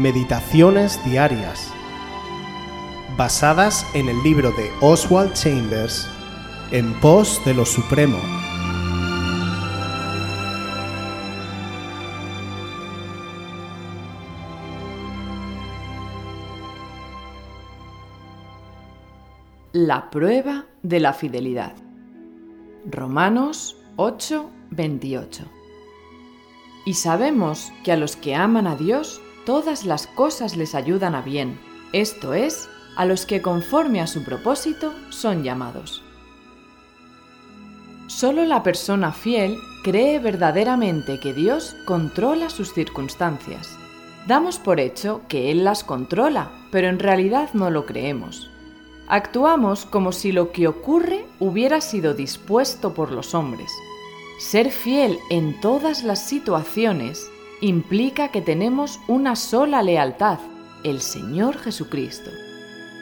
Meditaciones Diarias, basadas en el libro de Oswald Chambers, En pos de lo Supremo. La prueba de la fidelidad. Romanos 8, 28. Y sabemos que a los que aman a Dios, todas las cosas les ayudan a bien, esto es, a los que conforme a su propósito son llamados. Solo la persona fiel cree verdaderamente que Dios controla sus circunstancias. Damos por hecho que Él las controla, pero en realidad no lo creemos. Actuamos como si lo que ocurre hubiera sido dispuesto por los hombres. Ser fiel en todas las situaciones implica que tenemos una sola lealtad, el Señor Jesucristo.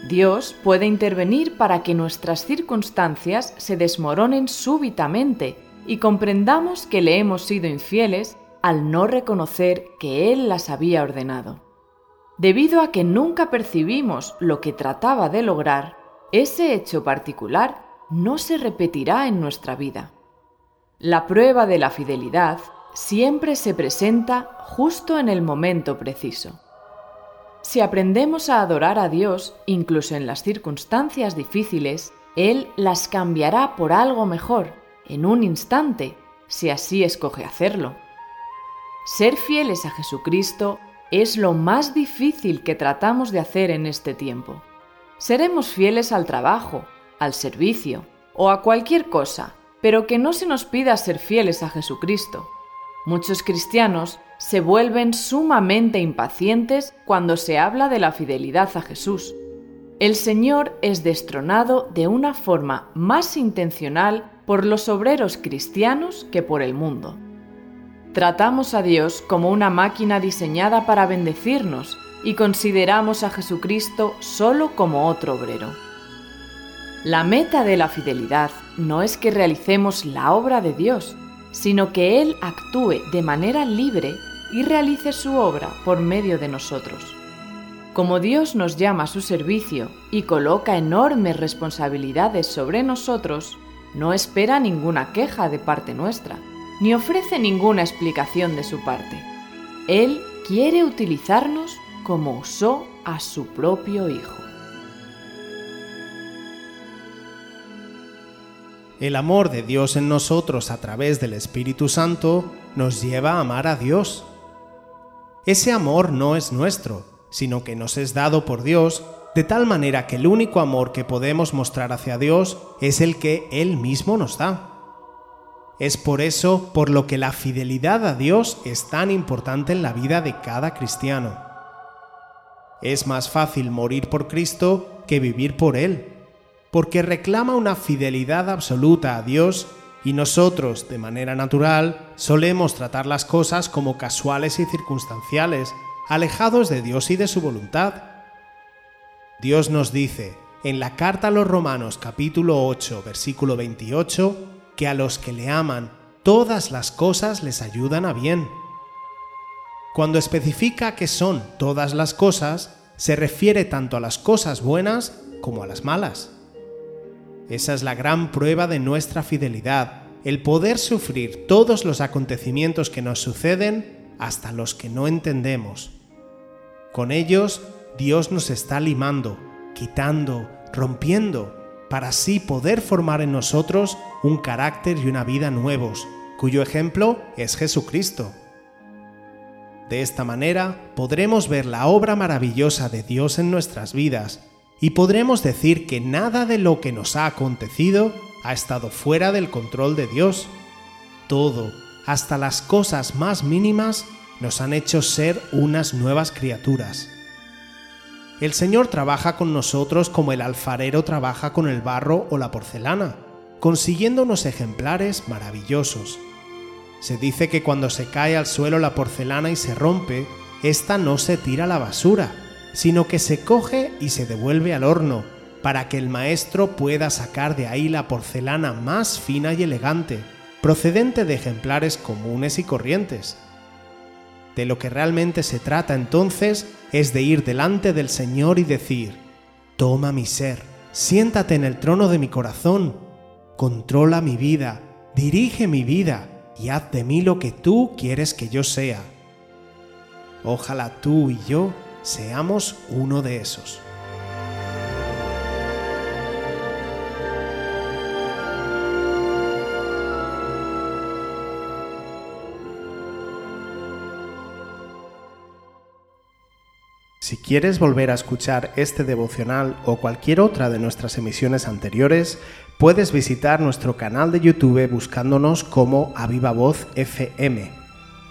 Dios puede intervenir para que nuestras circunstancias se desmoronen súbitamente y comprendamos que le hemos sido infieles al no reconocer que Él las había ordenado. Debido a que nunca percibimos lo que trataba de lograr, ese hecho particular no se repetirá en nuestra vida. La prueba de la fidelidad siempre se presenta justo en el momento preciso. Si aprendemos a adorar a Dios, incluso en las circunstancias difíciles, Él las cambiará por algo mejor, en un instante, si así escoge hacerlo. Ser fieles a Jesucristo es lo más difícil que tratamos de hacer en este tiempo. Seremos fieles al trabajo, al servicio o a cualquier cosa, pero que no se nos pida ser fieles a Jesucristo. Muchos cristianos se vuelven sumamente impacientes cuando se habla de la fidelidad a Jesús. El Señor es destronado de una forma más intencional por los obreros cristianos que por el mundo. Tratamos a Dios como una máquina diseñada para bendecirnos y consideramos a Jesucristo solo como otro obrero. La meta de la fidelidad no es que realicemos la obra de Dios, sino que Él actúe de manera libre y realice su obra por medio de nosotros. Como Dios nos llama a su servicio y coloca enormes responsabilidades sobre nosotros, no espera ninguna queja de parte nuestra, ni ofrece ninguna explicación de su parte. Él quiere utilizarnos como usó a su propio Hijo. El amor de Dios en nosotros a través del Espíritu Santo nos lleva a amar a Dios. Ese amor no es nuestro, sino que nos es dado por Dios, de tal manera que el único amor que podemos mostrar hacia Dios es el que Él mismo nos da. Es por eso por lo que la fidelidad a Dios es tan importante en la vida de cada cristiano. Es más fácil morir por Cristo que vivir por Él, porque reclama una fidelidad absoluta a Dios y nosotros, de manera natural, solemos tratar las cosas como casuales y circunstanciales, alejados de Dios y de su voluntad. Dios nos dice, en la carta a los Romanos capítulo 8, versículo 28, que a los que le aman, todas las cosas les ayudan a bien cuando especifica que son todas las cosas, se refiere tanto a las cosas buenas como a las malas. Esa es la gran prueba de nuestra fidelidad, el poder sufrir todos los acontecimientos que nos suceden hasta los que no entendemos. Con ellos, Dios nos está limando, quitando, rompiendo, para así poder formar en nosotros un carácter y una vida nuevos, cuyo ejemplo es Jesucristo. De esta manera podremos ver la obra maravillosa de Dios en nuestras vidas y podremos decir que nada de lo que nos ha acontecido ha estado fuera del control de Dios. Todo, hasta las cosas más mínimas, nos han hecho ser unas nuevas criaturas. El Señor trabaja con nosotros como el alfarero trabaja con el barro o la porcelana, consiguiendo unos ejemplares maravillosos. Se dice que cuando se cae al suelo la porcelana y se rompe, esta no se tira a la basura, sino que se coge y se devuelve al horno, para que el maestro pueda sacar de ahí la porcelana más fina y elegante, procedente de ejemplares comunes y corrientes. De lo que realmente se trata entonces es de ir delante del Señor y decir, Toma mi ser, siéntate en el trono de mi corazón, controla mi vida, dirige mi vida y haz de mí lo que tú quieres que yo sea. Ojalá tú y yo seamos uno de esos. Si quieres volver a escuchar este devocional o cualquier otra de nuestras emisiones anteriores, puedes visitar nuestro canal de YouTube buscándonos como Aviva Voz FM.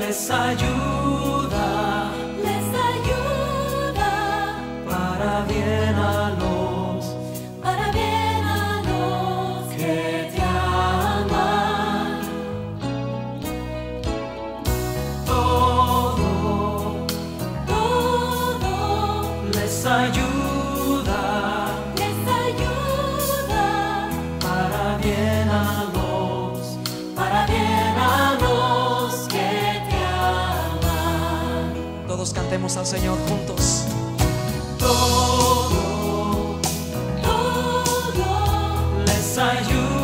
les ayuda, les ayuda. Para bien a los para bien a los que te aman. Todo todo les ayuda Cantemos al Señor juntos. Todo todo les ayuda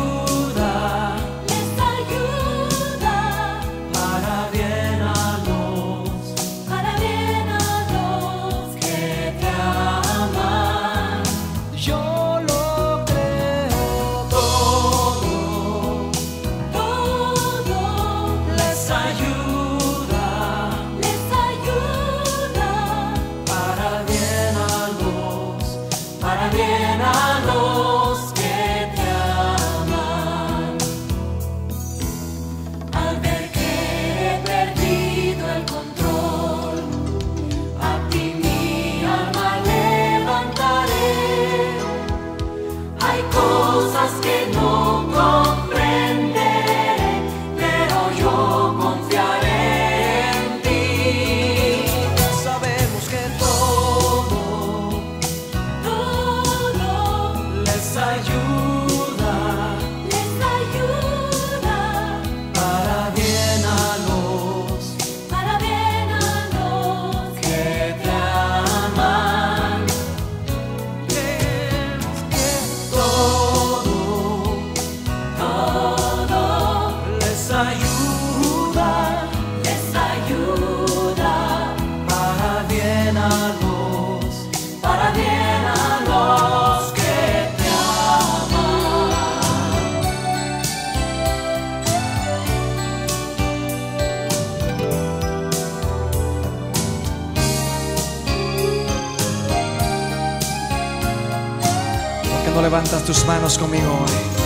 ¿Por qué no levantas tus manos conmigo hoy?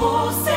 Você